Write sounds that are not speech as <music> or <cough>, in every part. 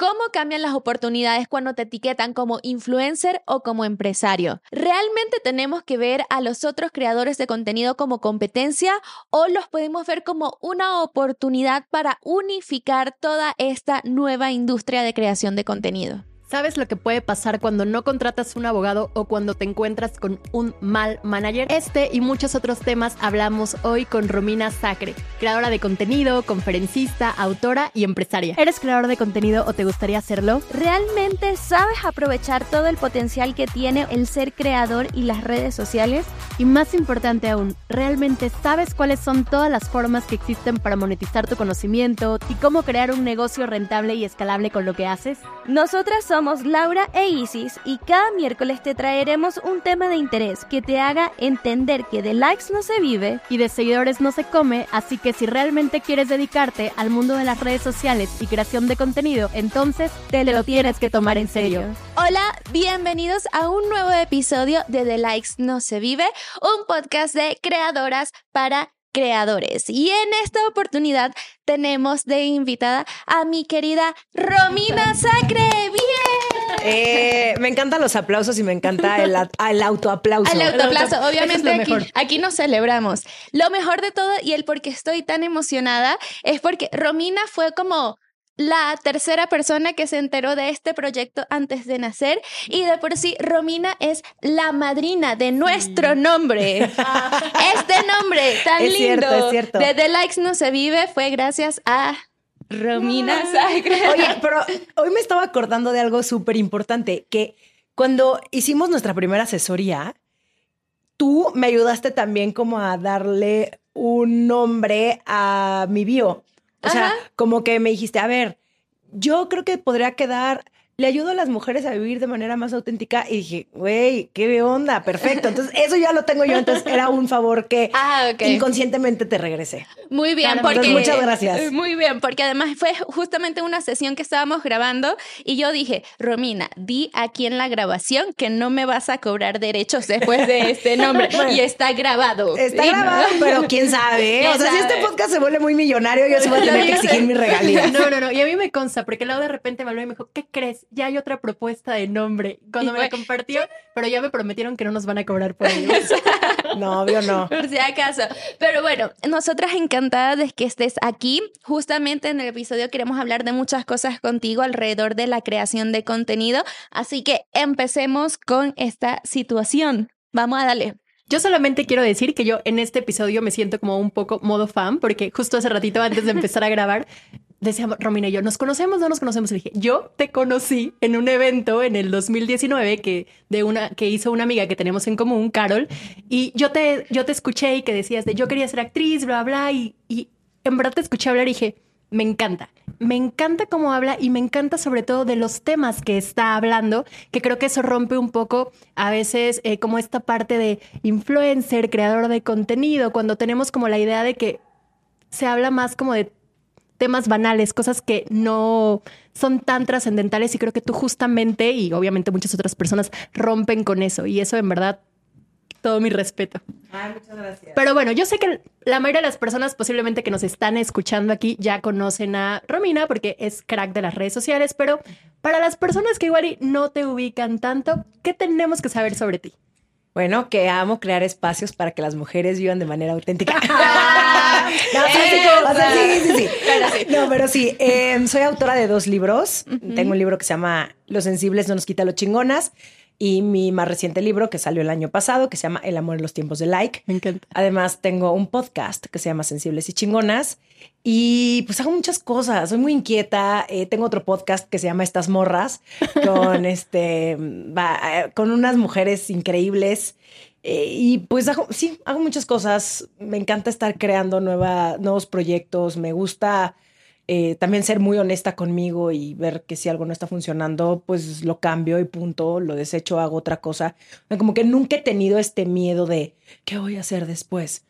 cómo cambian las oportunidades cuando te etiquetan como influencer o como empresario. ¿Realmente tenemos que ver a los otros creadores de contenido como competencia o los podemos ver como una oportunidad para unificar toda esta nueva industria de creación de contenido? ¿Sabes lo que puede pasar cuando no contratas un abogado o cuando te encuentras con un mal manager? Este y muchos otros temas hablamos hoy con Romina Sacre, creadora de contenido, conferencista, autora y empresaria. ¿Eres creador de contenido o te gustaría hacerlo? ¿Realmente sabes aprovechar todo el potencial que tiene el ser creador y las redes sociales? Y más importante aún, ¿realmente sabes cuáles son todas las formas que existen para monetizar tu conocimiento y cómo crear un negocio rentable y escalable con lo que haces? Nosotras somos somos Laura e Isis y cada miércoles te traeremos un tema de interés que te haga entender que de likes no se vive y de seguidores no se come, así que si realmente quieres dedicarte al mundo de las redes sociales y creación de contenido, entonces te lo tienes que tomar en serio. Hola, bienvenidos a un nuevo episodio de The Likes No Se Vive, un podcast de creadoras para creadores. Y en esta oportunidad tenemos de invitada a mi querida Romina Sacre. ¡Bien! Eh, me encantan los aplausos y me encanta el, el autoaplauso. El autoaplauso, obviamente aquí, aquí nos celebramos. Lo mejor de todo y el por qué estoy tan emocionada es porque Romina fue como la tercera persona que se enteró de este proyecto antes de nacer y de por sí Romina es la madrina de nuestro nombre. <laughs> este nombre tan lindo de The Likes No Se Vive fue gracias a Romina. Oye, pero hoy me estaba acordando de algo súper importante, que cuando hicimos nuestra primera asesoría, tú me ayudaste también como a darle un nombre a mi bio. O sea, como que me dijiste, a ver, yo creo que podría quedar le ayudo a las mujeres a vivir de manera más auténtica y dije, güey, qué onda, perfecto. Entonces, eso ya lo tengo yo, entonces era un favor que <laughs> ah, inconscientemente te regresé. Muy bien, porque muchas gracias. Muy bien, porque además fue justamente una sesión que estábamos grabando y yo dije, Romina, di aquí en la grabación que no me vas a cobrar derechos después de este nombre <laughs> y está grabado. Está grabado, pero quién sabe. <laughs> O sea, si este podcast se vuelve muy millonario, yo se voy a tener que exigir mi regalías. No, no, no. Y a mí me consta, porque luego de repente me habló y me dijo, ¿qué crees? Ya hay otra propuesta de nombre. Cuando me la compartió, pero ya me prometieron que no nos van a cobrar por ello. <laughs> no, obvio no. Por si acaso. Pero bueno, nosotras encantadas de que estés aquí. Justamente en el episodio queremos hablar de muchas cosas contigo alrededor de la creación de contenido. Así que empecemos con esta situación. Vamos a darle. Yo solamente quiero decir que yo en este episodio me siento como un poco modo fan, porque justo hace ratito antes de empezar a grabar, decíamos, Romina y yo, ¿nos conocemos? No nos conocemos. Y dije, yo te conocí en un evento en el 2019 que, de una, que hizo una amiga que tenemos en común, Carol, y yo te, yo te escuché y que decías de yo quería ser actriz, bla, bla, y, y en verdad te escuché hablar y dije, me encanta. Me encanta cómo habla y me encanta sobre todo de los temas que está hablando, que creo que eso rompe un poco a veces eh, como esta parte de influencer, creador de contenido, cuando tenemos como la idea de que se habla más como de temas banales, cosas que no son tan trascendentales y creo que tú justamente y obviamente muchas otras personas rompen con eso y eso en verdad todo mi respeto. Ay, muchas gracias. Pero bueno, yo sé que la mayoría de las personas posiblemente que nos están escuchando aquí ya conocen a Romina porque es crack de las redes sociales, pero para las personas que igual no te ubican tanto, ¿qué tenemos que saber sobre ti? Bueno, que amo crear espacios para que las mujeres vivan de manera auténtica. <laughs> <laughs> no, sí, sí, sí. No, pero sí, em, soy autora de dos libros. Tengo un libro que se llama Los sensibles no nos quita lo chingonas y mi más reciente libro que salió el año pasado, que se llama El amor en los tiempos de like. Me encanta. Además, tengo un podcast que se llama Sensibles y Chingonas. Y pues hago muchas cosas, soy muy inquieta. Eh, tengo otro podcast que se llama Estas Morras, con, <laughs> este, eh, con unas mujeres increíbles. Eh, y pues hago, sí, hago muchas cosas. Me encanta estar creando nueva, nuevos proyectos. Me gusta eh, también ser muy honesta conmigo y ver que si algo no está funcionando, pues lo cambio y punto, lo desecho, hago otra cosa. Como que nunca he tenido este miedo de qué voy a hacer después.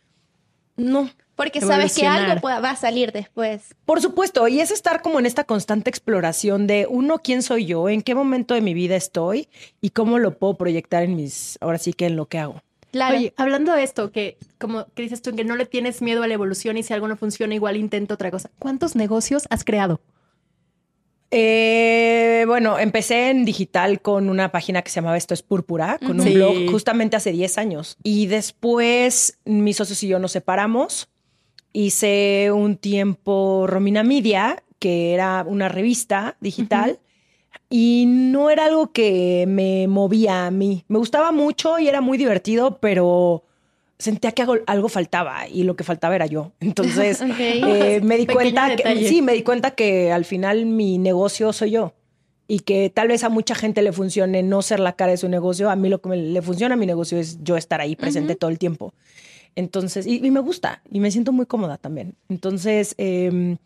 No. Porque sabes que algo va a salir después. Por supuesto, y es estar como en esta constante exploración de uno, quién soy yo, en qué momento de mi vida estoy y cómo lo puedo proyectar en mis, ahora sí que en lo que hago. Oye, hablando de esto, que como que dices tú, que no le tienes miedo a la evolución y si algo no funciona, igual intento otra cosa. ¿Cuántos negocios has creado? Eh, bueno, empecé en digital con una página que se llamaba Esto es Púrpura, con un blog justamente hace 10 años. Y después mis socios y yo nos separamos. Hice un tiempo Romina Media, que era una revista digital. Y no era algo que me movía a mí. Me gustaba mucho y era muy divertido, pero sentía que algo, faltaba y lo que faltaba era yo. Entonces <laughs> eh, me di Pequeño cuenta que sí, me di cuenta que al final mi negocio soy yo y que tal vez a mucha gente le funcione no ser la cara de su negocio. A mí lo que me- le funciona a mi negocio es yo estar ahí presente todo el tiempo. Entonces, y, y me gusta y me siento muy cómoda también. Entonces, eh,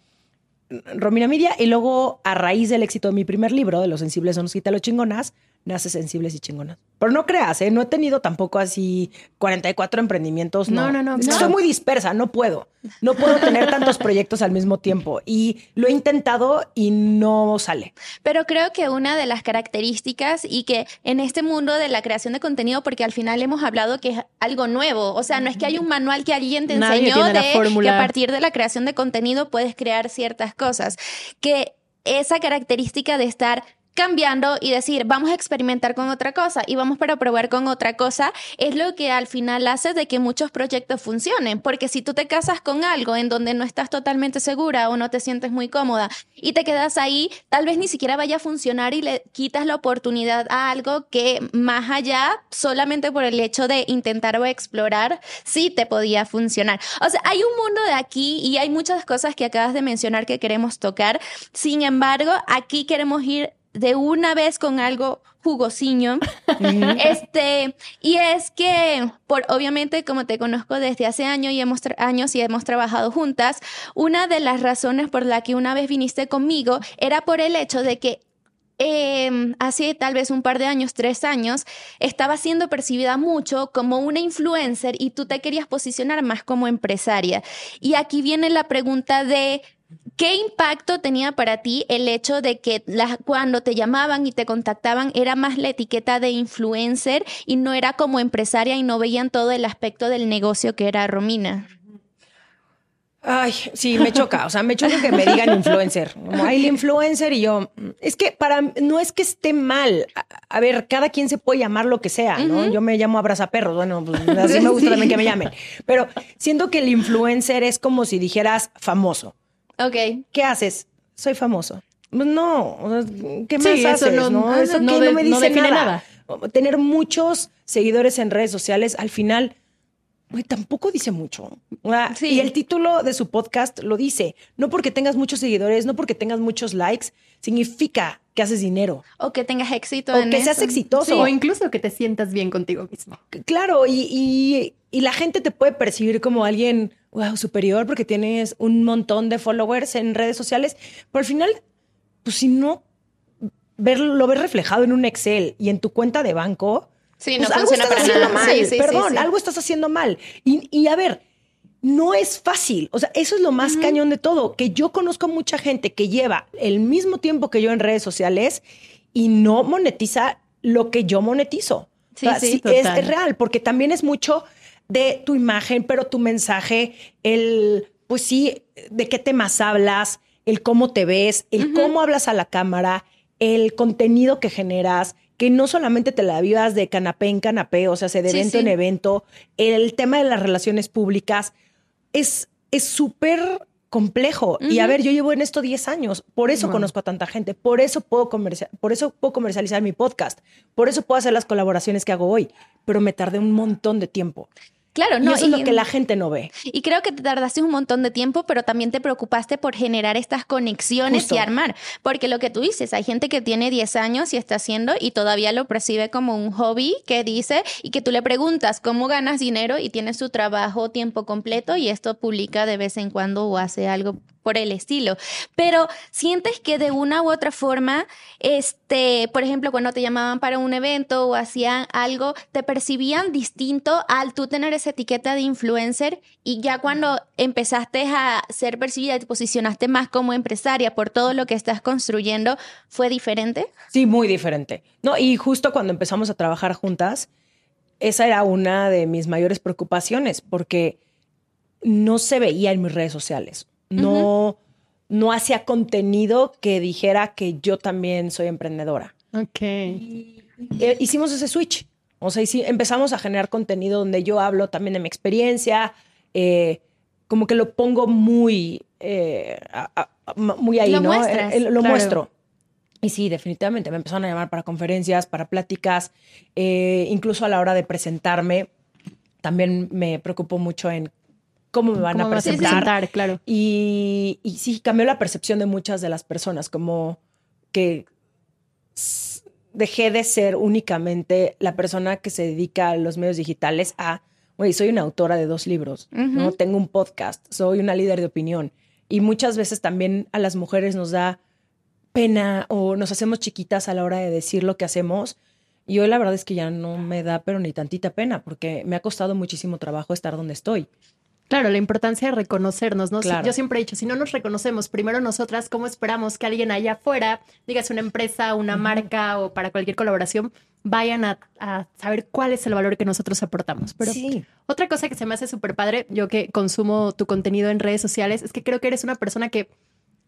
Romina Media y luego a raíz del éxito de mi primer libro, de Los sensibles son los quita los chingonas, nace Sensibles y Chingonas. Pero no creas, ¿eh? no he tenido tampoco así 44 emprendimientos. No, No, no, no. Soy muy dispersa, no puedo. No puedo tener tantos proyectos al mismo tiempo. Y lo he intentado y no sale. Pero creo que una de las características y que en este mundo de la creación de contenido, porque al final hemos hablado que es algo nuevo, o sea, no es que hay un manual que alguien te Nadie enseñó de que a partir de la creación de contenido puedes crear ciertas cosas, que esa característica de estar cambiando y decir, vamos a experimentar con otra cosa y vamos para probar con otra cosa, es lo que al final hace de que muchos proyectos funcionen, porque si tú te casas con algo en donde no estás totalmente segura o no te sientes muy cómoda y te quedas ahí, tal vez ni siquiera vaya a funcionar y le quitas la oportunidad a algo que más allá, solamente por el hecho de intentar o explorar, sí te podía funcionar. O sea, hay un mundo de aquí y hay muchas cosas que acabas de mencionar que queremos tocar. Sin embargo, aquí queremos ir de una vez con algo jugosiño. <laughs> este, y es que, por obviamente, como te conozco desde hace años y hemos, años y hemos trabajado juntas, una de las razones por la que una vez viniste conmigo era por el hecho de que eh, hace tal vez un par de años, tres años, estaba siendo percibida mucho como una influencer y tú te querías posicionar más como empresaria. Y aquí viene la pregunta de ¿qué impacto tenía para ti el hecho de que la- cuando te llamaban y te contactaban era más la etiqueta de influencer y no era como empresaria y no veían todo el aspecto del negocio que era Romina? Ay, sí, me choca. O sea, me choca que me digan influencer. Como hay el influencer y yo. mm, Es que para no es que esté mal. A, a ver, cada quien se puede llamar lo que sea, ¿no? Yo me llamo abrazaperros. Bueno, pues así <laughs> me gusta Sí. también que me llamen. Pero siento que el influencer es como si dijeras famoso. Ok. ¿Qué haces? Soy famoso. No, ¿qué más Sí, eso haces? no- No, eso no que de- no me dice define nada. Tener muchos seguidores en redes sociales, al final, tampoco dice mucho. Sí. Y el título de su podcast lo dice. No porque tengas muchos seguidores, no porque tengas muchos likes, significa que haces dinero. O que tengas éxito O en que seas exitoso. O incluso que te sientas bien contigo mismo. Claro, y, y- y la gente te puede percibir como alguien wow, superior porque tienes un montón de followers en redes sociales, pero al final, pues si no ver, lo ves reflejado en un Excel y en tu cuenta de banco, Sí, no pues algo funciona estás para haciendo nada. mal. Sí, sí, Perdón, sí. algo estás haciendo mal. Y, y a ver, no es fácil. O sea, eso es lo más cañón de todo, que yo conozco mucha gente que lleva el mismo tiempo que yo en redes sociales y no monetiza lo que yo monetizo. Sí, O sea, sí, es real, porque también es mucho de tu imagen, pero tu mensaje, el, pues sí, de qué temas hablas, el cómo te ves, el cómo hablas a la cámara, el contenido que generas, que no solamente te la vivas de canapé en canapé, o sea, se de Sí, evento sí. en evento, el tema de las relaciones públicas es es súper complejo. Y a ver, yo llevo en esto 10 años, por eso Wow. conozco a tanta gente, por eso puedo por eso puedo comercializar mi podcast, por eso puedo hacer las colaboraciones que hago hoy, pero me tardé un montón de tiempo. Claro, y no. eso es lo que la gente no ve. Y creo que te tardaste un montón de tiempo, pero también te preocupaste por generar estas conexiones Justo. y armar. Porque lo que tú dices, hay gente que tiene 10 años y está haciendo y todavía lo percibe como un hobby que dice y que tú le preguntas cómo ganas dinero y tiene su trabajo tiempo completo y esto publica de vez en cuando o hace algo por el estilo. Pero sientes que de una u otra forma, este, por ejemplo, cuando te llamaban para un evento o hacían algo, te percibían distinto al tú tener esa etiqueta de influencer y ya cuando empezaste a ser percibida y te posicionaste más como empresaria por todo lo que estás construyendo, ¿fue diferente? Sí, muy diferente. No, y justo cuando empezamos a trabajar juntas, esa era una de mis mayores preocupaciones porque no se veía en mis redes sociales. No, no hacía contenido que dijera que yo también soy emprendedora. Ok. Eh, hicimos ese switch. O sea, empezamos a generar contenido donde yo hablo también de mi experiencia, eh, como que lo pongo muy, eh, muy ahí, lo ¿no? lo muestro. Y sí, definitivamente me empezaron a llamar para conferencias, para pláticas, incluso a la hora de presentarme. También me preocupo mucho en cómo me van a presentar. claro. Y, y sí, cambió la percepción de muchas de las personas, como que dejé de ser únicamente la persona que se dedica a los medios digitales a, oye, soy una autora de dos libros, ¿no? Tengo un podcast, soy una líder de opinión. Y muchas veces también a las mujeres nos da pena o nos hacemos chiquitas a la hora de decir lo que hacemos. Y hoy la verdad es que ya no me da pero ni tantita pena porque me ha costado muchísimo trabajo estar donde estoy. Claro, la importancia de reconocernos, ¿no? Yo siempre he dicho, si no nos reconocemos primero nosotras, ¿cómo esperamos que alguien allá afuera, digas una empresa, una marca o para cualquier colaboración, vayan a, saber cuál es el valor que nosotros aportamos? Pero sí. otra cosa que se me hace súper padre, yo que consumo tu contenido en redes sociales, es que creo que eres una persona que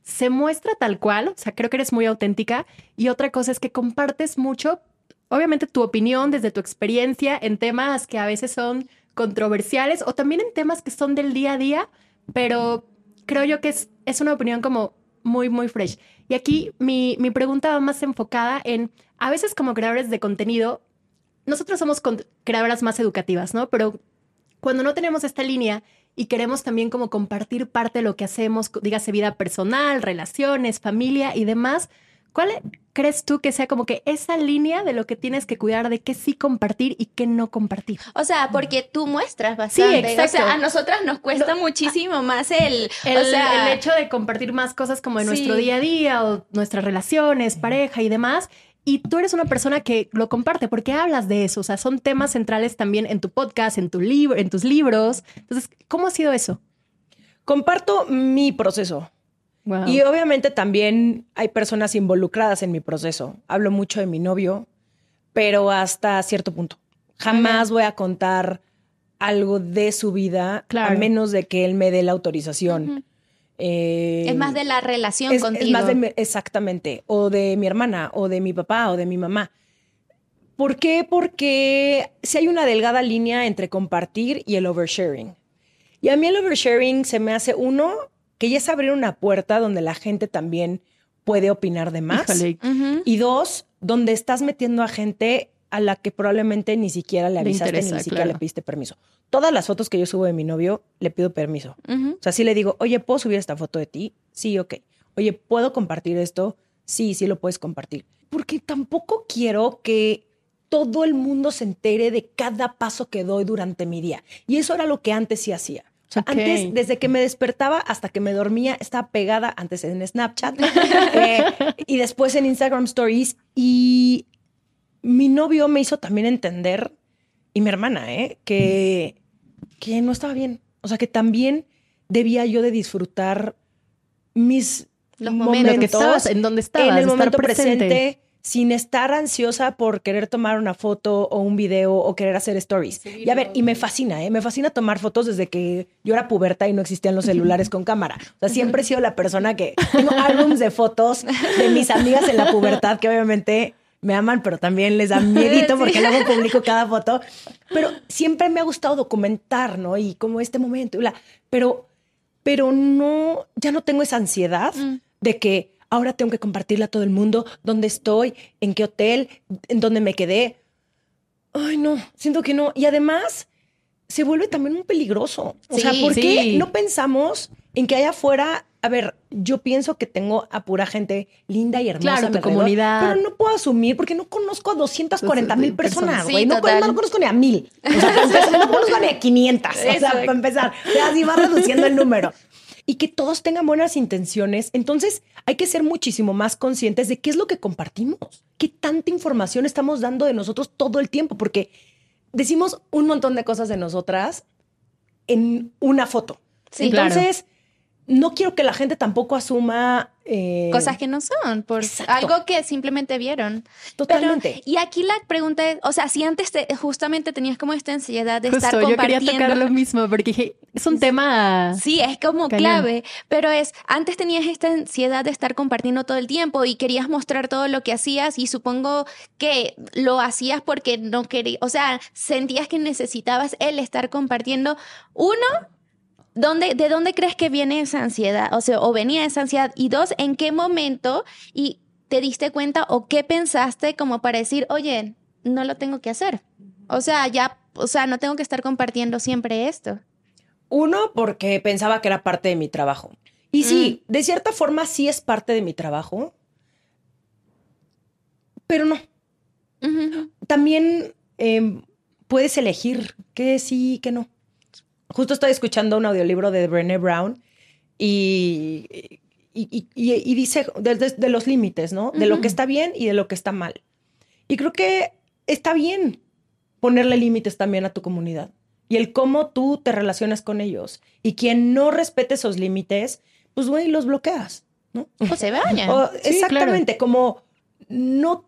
se muestra tal cual, o sea, creo que eres muy auténtica. Y otra cosa es que compartes mucho, obviamente, tu opinión desde tu experiencia en temas que a veces son controversiales o también en temas que son del día a día, pero creo yo que es, es una opinión como muy, muy fresh. Y aquí mi, mi pregunta va más enfocada en, a veces como creadores de contenido, nosotros somos creadoras más educativas, ¿no? Pero cuando no tenemos esta línea y queremos también como compartir parte de lo que hacemos, dígase vida personal, relaciones, familia y demás, ¿Cuál crees tú que sea como que esa línea de lo que tienes que cuidar de qué sí compartir y qué no compartir? O sea, porque tú muestras bastante. Sí, exacto. O sea, a nosotras nos cuesta muchísimo más el, el, el, hecho de compartir más cosas como en nuestro día a día o nuestras relaciones, pareja y demás. Y tú eres una persona que lo comparte porque hablas de eso. O sea, son temas centrales también en tu podcast, en tu libro, en tus libros. Entonces, ¿cómo ha sido eso? Comparto mi proceso. Y obviamente también hay personas involucradas en mi proceso. Hablo mucho de mi novio, pero hasta cierto punto. Jamás voy a contar algo de su vida a menos de que él me dé la autorización. Eh, es más de la relación contigo. Es más de, exactamente, o de mi hermana, o de mi papá, o de mi mamá. ¿Por qué? Porque si hay una delgada línea entre compartir y el oversharing. Y a mí el oversharing se me hace uno que ya es abrir una puerta donde la gente también puede opinar de más. Y dos, donde estás metiendo a gente a la que probablemente ni siquiera le avisaste ni siquiera le pediste permiso. Todas las fotos que yo subo de mi novio, le pido permiso. O sea, si le digo, oye, ¿puedo subir esta foto de ti? Sí, ok. Oye, ¿puedo compartir esto? Sí, sí lo puedes compartir. Porque tampoco quiero que todo el mundo se entere de cada paso que doy durante mi día. Y eso era lo que antes sí hacía. O sea, antes, desde que me despertaba hasta que me dormía, estaba pegada antes en Snapchat <laughs> eh, y después en Instagram Stories. Y mi novio me hizo también entender, y mi hermana, ¿eh? que, que no estaba bien. O sea, que también debía yo de disfrutar mis Los momentos, en donde estabas, en el momento presente sin estar ansiosa por querer tomar una foto o un video o querer hacer stories. y a ver, y me fascina, ¿eh? Me fascina tomar fotos desde que yo era puberta y no existían los celulares <laughs> con cámara. O sea, siempre he sido la persona que <laughs> tengo álbums de fotos de mis amigas en la pubertad que obviamente me aman, pero también les da miedito <laughs> porque luego publico cada foto. Pero siempre me ha gustado documentar, ¿no? Y como este momento, pero, pero no, ya no tengo esa ansiedad mm. de que ahora tengo que compartirle a todo el mundo dónde estoy, en qué hotel, en dónde me quedé. Ay, no, siento que no. Y además se vuelve también muy peligroso. O sea, ¿por qué no pensamos en que allá afuera, a ver, yo pienso que tengo a pura gente linda y hermosa claro, tu comunidad. Pero no puedo asumir porque no conozco a 240 mil personas, güey. no, no, conozco ni a mil. O sea, no conozco ni a 500. O sea, para empezar. Así va reduciendo el número y que todos tengan buenas intenciones. Entonces hay que ser muchísimo más conscientes de qué es lo que compartimos, qué tanta información estamos dando de nosotros todo el tiempo, porque decimos un montón de cosas de nosotras en una foto. Entonces, no quiero que la gente tampoco asuma eh, cosas que no son, por algo que simplemente vieron. Totalmente. y aquí la pregunta es, o sea, si antes justamente tenías como esta ansiedad de estar compartiendo. Yo quería tocar lo mismo porque dije, es un tema. Sí, es como clave, pero es, antes tenías esta ansiedad de estar compartiendo todo el tiempo y querías mostrar todo lo que hacías y supongo que lo hacías porque no querías, o sea, sentías que necesitabas el estar compartiendo. Uno, ¿de dónde crees que viene esa ansiedad? O sea, o venía esa ansiedad. Y dos, ¿en qué momento y te diste cuenta o qué pensaste como para decir, oye, no lo tengo que hacer? O sea, ya, o sea, no tengo que estar compartiendo siempre esto. Uno, porque pensaba que era parte de mi trabajo. Y sí, mm. de cierta forma sí es parte de mi trabajo, pero no. También em, puedes elegir qué sí, qué no justo estoy escuchando un audiolibro de Brené Brown y, y, dice de, los límites, ¿no? De lo que está bien y de lo que está mal. Y creo que está bien ponerle límites también a tu comunidad y el cómo tú te relacionas con ellos. Y quien no respete esos límites, pues, güey, los bloqueas, ¿no? O se bañan. <laughs> exactamente, como no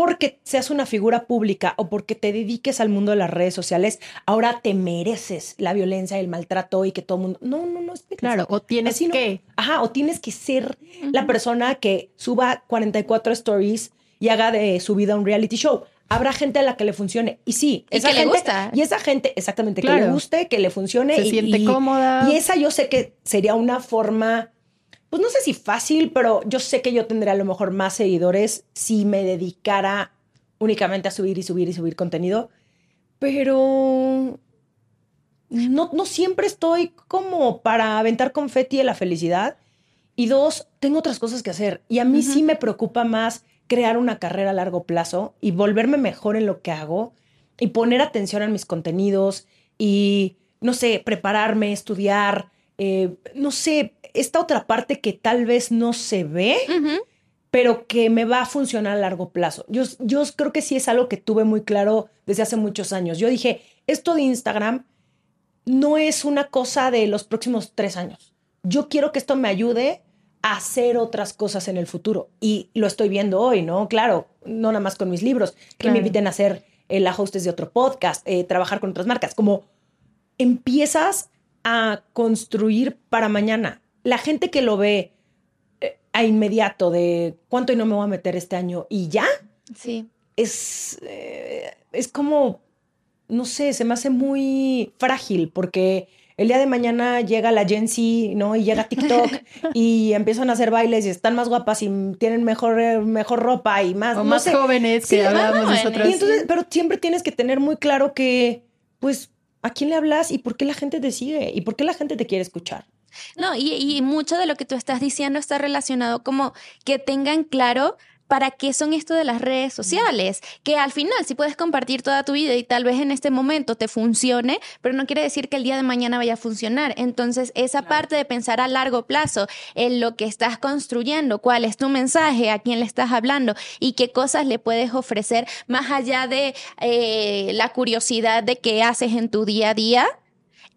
porque seas una figura pública o porque te dediques al mundo de las redes sociales, ahora te mereces la violencia, el maltrato y que todo el mundo. No, no, no. Claro, o tienes que. Ajá, o tienes que ser la persona que suba 44 stories y haga de su vida un reality show. Habrá gente a la que le funcione. Y sí, esa que gente, le gusta. Y esa gente, exactamente, que le guste, que le funcione. Se siente cómoda. Y esa yo sé que sería una forma pues no sé si fácil, pero yo sé que yo tendría a lo mejor más seguidores si me dedicara únicamente a subir y subir y subir contenido. Pero no, no siempre estoy como para aventar confeti de la felicidad. Y dos, tengo otras cosas que hacer. Y a mí sí me preocupa más crear una carrera a largo plazo y volverme mejor en lo que hago y poner atención en mis contenidos y, no sé, prepararme, estudiar, eh, no sé, esta otra parte que tal vez no se ve, pero que me va a funcionar a largo plazo. Yo, yo creo que sí es algo que tuve muy claro desde hace muchos años. Yo dije, esto de Instagram no es una cosa de los próximos tres años. Yo quiero que esto me ayude a hacer otras cosas en el futuro. Y lo estoy viendo hoy, ¿no? Claro, no nada más con mis libros, que me inviten a hacer el la hostess de otro podcast, eh, trabajar con otras marcas, como empiezas a construir para mañana. La gente que lo ve eh, a inmediato de cuánto y no me voy a meter este año y ya. Sí. Es, eh, es como, no sé, se me hace muy frágil porque el día de mañana llega la Gen Z, ¿no? Y llega TikTok <laughs> y empiezan a hacer bailes y están más guapas y tienen mejor, eh, mejor ropa y más. O más jóvenes que hablábamos nosotros. pero siempre tienes que tener muy claro que, pues, ¿A quién le hablas y por qué la gente te sigue? ¿Y por qué la gente te quiere escuchar? No, y, y mucho de lo que tú estás diciendo está relacionado como que tengan claro para qué son esto de las redes sociales, que al final si puedes compartir toda tu vida y tal vez en este momento te funcione, pero no quiere decir que el día de mañana vaya a funcionar. Entonces, esa parte de pensar a largo plazo en lo que estás construyendo, cuál es tu mensaje, a quién le estás hablando y qué cosas le puedes ofrecer más allá de eh, la curiosidad de qué haces en tu día a día,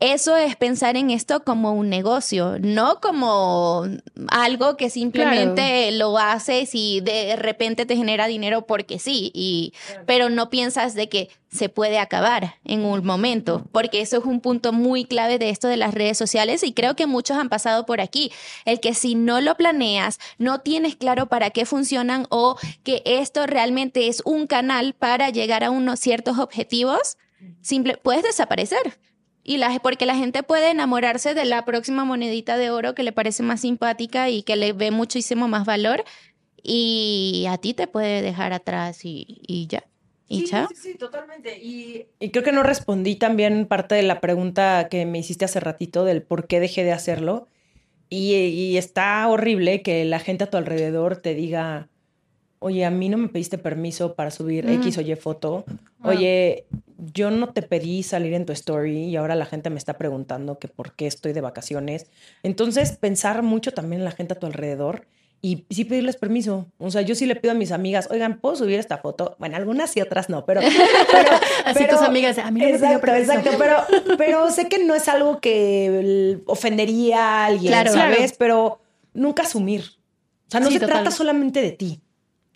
eso es pensar en esto como un negocio, no como algo que simplemente lo haces y de repente te genera dinero porque sí, y, pero no piensas de que se puede acabar en un momento, porque eso es un punto muy clave de esto de las redes sociales y creo que muchos han pasado por aquí, el que si no lo planeas, no tienes claro para qué funcionan o que esto realmente es un canal para llegar a unos ciertos objetivos, simple, puedes desaparecer. Y la, porque la gente puede enamorarse de la próxima monedita de oro que le parece más simpática y que le ve muchísimo más valor. Y a ti te puede dejar atrás y, ya. ¿Y sí, sí, sí, totalmente. Y, creo que no respondí también parte de la pregunta que me hiciste hace ratito del por qué dejé de hacerlo. Y, y está horrible que la gente a tu alrededor te diga, oye, a mí no me pediste permiso para subir X o Y foto. Oye, yo no te pedí salir en tu story y ahora la gente me está preguntando que por qué estoy de vacaciones. Entonces, pensar mucho también en la gente a tu alrededor y sí pedirles permiso. O sea, yo sí le pido a mis amigas, oigan, ¿puedo subir esta foto? Bueno, algunas y otras no, pero... <laughs> pero <laughs> Así tus amigas, a mí no exacto, me exacto, pero, pero sé que no es algo que ofendería a alguien, claro, ¿sabes? Pero nunca asumir. O sea, no se trata solamente de ti.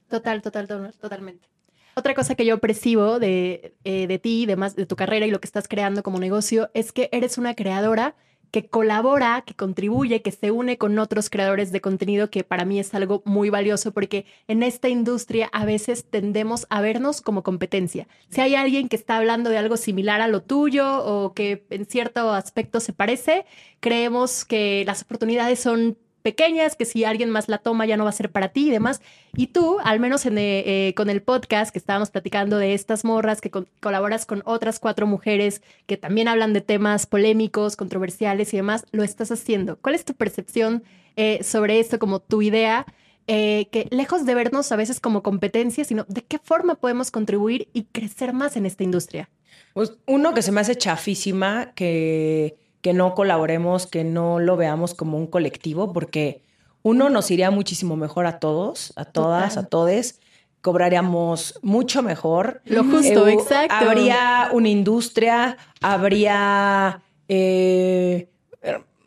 Total, total, totalmente. Otra cosa que yo percibo de, eh, de ti, de, más, de tu carrera y lo que estás creando como negocio es que eres una creadora que colabora, que contribuye, que se une con otros creadores de contenido, que para mí es algo muy valioso porque en esta industria a veces tendemos a vernos como competencia. Si hay alguien que está hablando de algo similar a lo tuyo o que en cierto aspecto se parece, creemos que las oportunidades son pequeñas, que si alguien más la toma ya no va a ser para ti y demás. Y tú, al menos en, eh, eh, con el podcast que estábamos platicando de estas morras, que colaboras con otras cuatro mujeres que también hablan de temas polémicos, controversiales y demás, lo estás haciendo. ¿Cuál es tu percepción eh, sobre esto, como tu idea? que lejos de vernos a veces como competencia, sino de qué forma podemos contribuir y crecer más en esta industria. Pues uno que se me hace chafísima, que que no colaboremos, que no lo veamos como un colectivo, porque uno nos iría muchísimo mejor a todos, a todas, a todes. Cobraríamos mucho mejor. Lo justo, eh, exacto. Habría una industria, habría eh,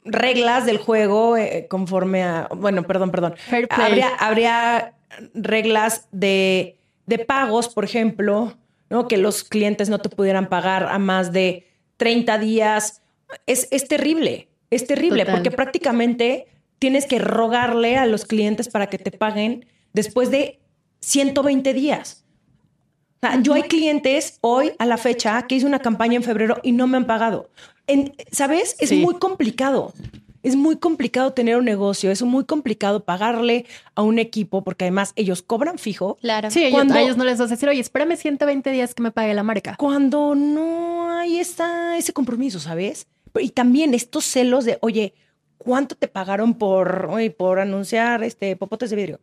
reglas del juego eh, conforme a. Bueno, perdón, perdón. Habría, habría reglas de, de pagos, por ejemplo, ¿no? Que los clientes no te pudieran pagar a más de 30 días es, terrible, es terrible, porque prácticamente tienes que rogarle a los clientes para que te paguen después de 120 días. yo hay clientes hoy a la fecha que hice una campaña en febrero y no me han pagado. ¿Sabes? Es muy complicado. Es muy complicado tener un negocio, es muy complicado pagarle a un equipo porque además ellos cobran fijo. Claro. Sí, cuando, a ellos no les vas a decir, oye, espérame 120 días que me pague la marca. Cuando no hay esa, ese compromiso, ¿sabes? Y también estos celos de, oye, ¿cuánto te pagaron por, por anunciar este popotes de vidrio?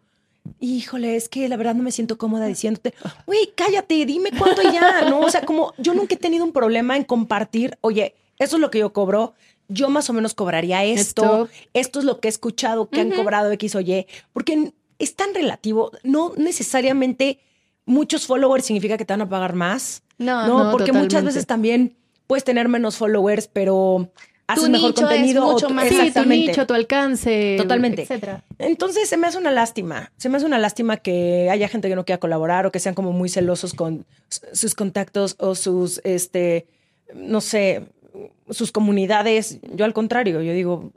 Híjole, es que la verdad no me siento cómoda diciéndote, oye, cállate, dime cuánto ya, ¿no? O sea, como yo nunca he tenido un problema en compartir, oye, eso es lo que yo cobro, yo más o menos cobraría esto, esto, es lo que he escuchado que han cobrado X o Y, porque es tan relativo, no necesariamente muchos followers significa que te van a pagar más. No, no, porque muchas veces también puedes tener menos followers, pero haces mejor contenido. mucho más sí, tu nicho, tu alcance. Totalmente. Etcétera. Entonces se me hace una lástima. Se me hace una lástima que haya gente que no quiera colaborar o que sean como muy celosos con sus contactos o sus, este, no sé, sus comunidades. Yo al contrario, yo digo,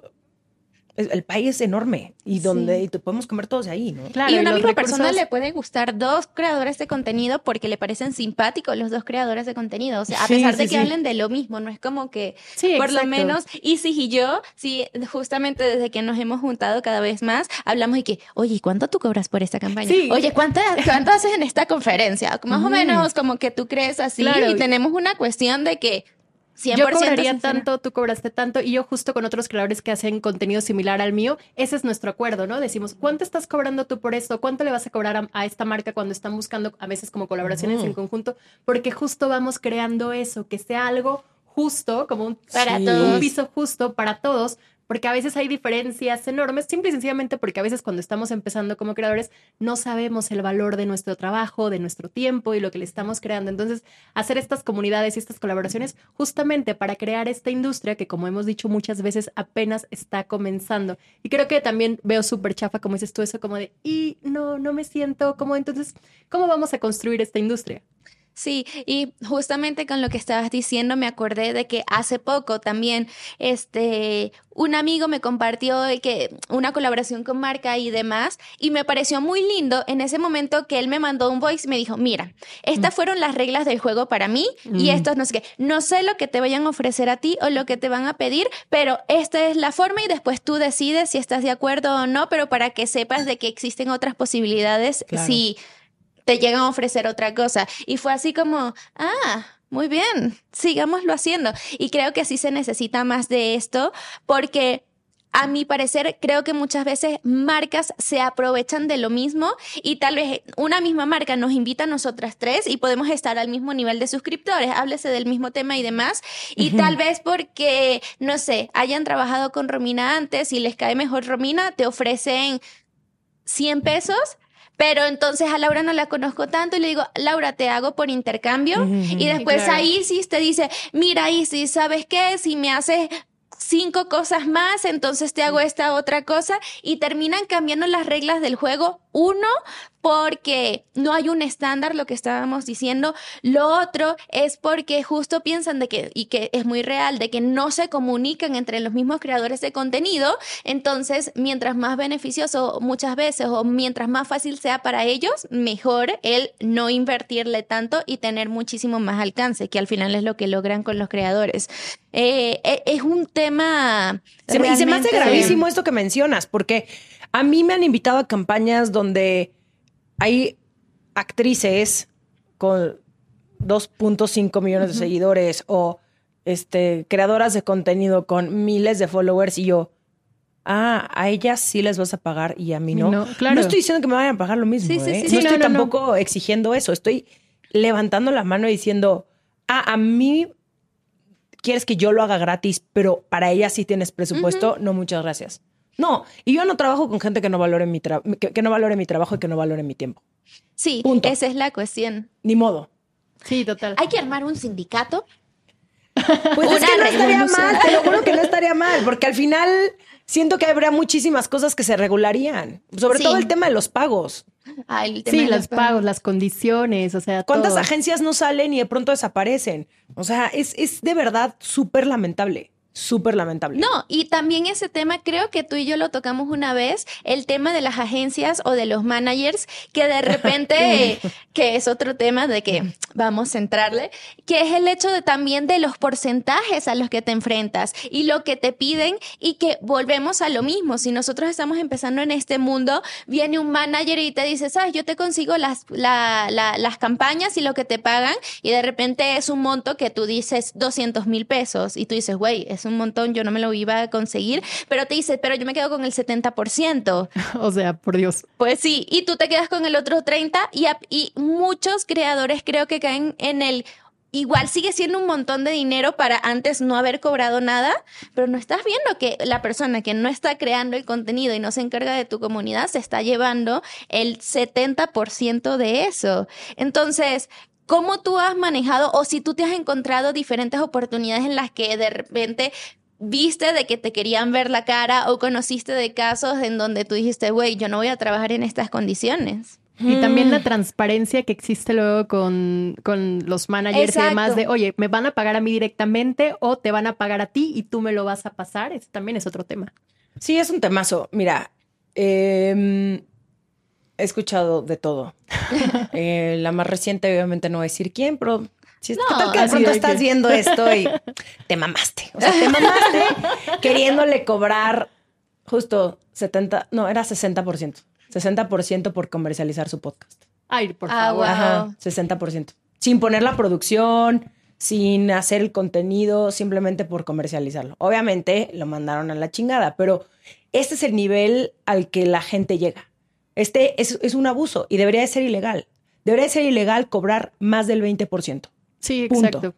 el país es enorme y donde te podemos comer todos ahí, ¿no? Claro, y a una misma persona le puede gustar dos creadores de contenido porque le parecen simpáticos los dos creadores de contenido. O sea, a pesar de que hablen de lo mismo, no es como que por lo menos Isis y yo, sí, justamente desde que nos hemos juntado cada vez más, hablamos y que, oye, ¿cuánto tú cobras por esta campaña? Oye, ¿cuánto, ¿cuánto haces en esta conferencia? Más o menos como que tú crees así y tenemos una cuestión de que yo cobraría tanto, tú cobraste tanto, y yo justo con otros creadores que hacen contenido similar al mío, ese es nuestro acuerdo, ¿no? Decimos, ¿cuánto estás cobrando tú por esto? ¿Cuánto le vas a cobrar a, esta marca cuando están buscando a veces como colaboraciones en conjunto? Porque justo vamos creando eso, que sea algo justo, como un, para un piso justo para todos, porque a veces hay diferencias enormes, simple y sencillamente porque a veces cuando estamos empezando como creadores no sabemos el valor de nuestro trabajo, de nuestro tiempo y lo que le estamos creando. Entonces, hacer estas comunidades y estas colaboraciones justamente para crear esta industria que, como hemos dicho muchas veces, apenas está comenzando. Y creo que también veo súper chafa, como dices tú, eso como de, y no, no me siento como, entonces, ¿cómo vamos a construir esta industria? Sí, y justamente con lo que estabas diciendo me acordé de que hace poco también este un amigo me compartió que una colaboración con marca y demás y me pareció muy lindo en ese momento que él me mandó un voice y me dijo, "Mira, estas mm. fueron las reglas del juego para mí y mm. esto no sé qué. No sé lo que te vayan a ofrecer a ti o lo que te van a pedir, pero esta es la forma y después tú decides si estás de acuerdo o no, pero para que sepas de que existen otras posibilidades si te llegan a ofrecer otra cosa. Y fue así como, ah, muy bien, sigámoslo haciendo. Y creo que sí se necesita más de esto porque... A mi parecer, creo que muchas veces marcas se aprovechan de lo mismo y tal vez una misma marca nos invita a nosotras tres y podemos estar al mismo nivel de suscriptores, háblese del mismo tema y demás. Y tal vez porque, no sé, hayan trabajado con Romina antes y les cae mejor Romina, te ofrecen 100 pesos, pero entonces a Laura no la conozco tanto y le digo, Laura, te hago por intercambio. Y después Claro. a Isis te dice, mira Isis, ¿sabes qué? Si me haces cinco cosas más, entonces te hago esta otra cosa y terminan cambiando las reglas del juego. Uno, porque no hay un estándar, lo que estábamos diciendo. Lo otro es porque justo piensan de que, y que es muy real, de que no se comunican entre los mismos creadores de contenido. Entonces, mientras más beneficioso muchas veces o mientras más fácil sea para ellos, mejor el no invertirle tanto y tener muchísimo más alcance, que al final es lo que logran con los creadores. Eh, eh, es un tema... Se me- y se me hace gravísimo esto que mencionas, porque a mí me han invitado a campañas donde hay actrices con 2.5 millones de seguidores o este, creadoras de contenido con miles de followers y yo, ah, a ellas sí les vas a pagar y a mí no. No, claro. estoy diciendo que me vayan a pagar lo mismo. Sí, sí, ¿eh? sí, no estoy No, no, no. tampoco exigiendo eso. Estoy levantando la mano y diciendo, ah, a mí quieres que yo lo haga gratis, pero para ella sí tienes presupuesto, no, muchas gracias. No, y yo no trabajo con gente que no valore mi tra- que, que no valore mi trabajo y que no valore mi tiempo. Sí, Punto. esa es la cuestión. Ni modo. Sí, total. Hay que armar un sindicato. Pues es que no estaría mal, te lo juro que no estaría mal, porque al final siento que habría muchísimas cosas que se regularían, sobre Sí. todo el tema de los pagos. Ah, el tema Sí, de los pagos, las condiciones, o sea, ¿Cuántas todo. agencias no salen y de pronto desaparecen? O sea, es, es de verdad súper lamentable, súper lamentable. No, y también ese tema, creo que tú y yo lo tocamos una vez, el tema de las agencias o de los managers, que de repente, <laughs> que es otro tema de que vamos a entrarle, que es el hecho de también de los porcentajes a los que te enfrentas y lo que te piden y que volvemos a lo mismo. Si nosotros estamos empezando en este mundo, viene un manager y te dice, sabes, yo te consigo las, la- la- las campañas y lo que te pagan y de repente es un monto que tú dices 200 mil pesos y tú dices, güey, es un montón, yo no me lo iba a conseguir, pero te dice, pero yo me quedo con el 70%. <laughs> O sea, por Dios. Pues sí, y tú te quedas con el otro 30 y, a- y muchos creadores creo que caen en el... Igual sigue siendo un montón de dinero para antes no haber cobrado nada, pero no estás viendo que la persona que no está creando el contenido y no se encarga de tu comunidad se está llevando el 70% de eso. Entonces, ¿cómo tú has manejado o si tú te has encontrado diferentes oportunidades en las que de repente viste de que te querían ver la cara o conociste de casos en donde tú dijiste, güey, yo no voy a trabajar en estas condiciones? Y también Mm. la transparencia que existe luego con, con los managers y demás de, oye, ¿me van a pagar a mí directamente o te van a pagar a ti y tú me lo vas a pasar? Ese también es otro tema. Sí, es un temazo. Mira, eh, he escuchado de todo. <laughs> Eh, la más reciente, obviamente, no voy a decir quién, pero si No, ¿qué tal que de pronto de estás que- viendo <laughs> esto y te mamaste. O sea, te mamaste <laughs> queriéndole cobrar justo 70, no, era 60%. 60% por comercializar su podcast. Ay, por Ah, favor. Wow. Ajá, 60%. Sin poner la producción, sin hacer el contenido, simplemente por comercializarlo. Obviamente lo mandaron a la chingada, pero este es el nivel al que la gente llega. Este es, es un abuso y debería de ser ilegal. Debería de ser ilegal cobrar más del 20%. Sí, Punto. exacto.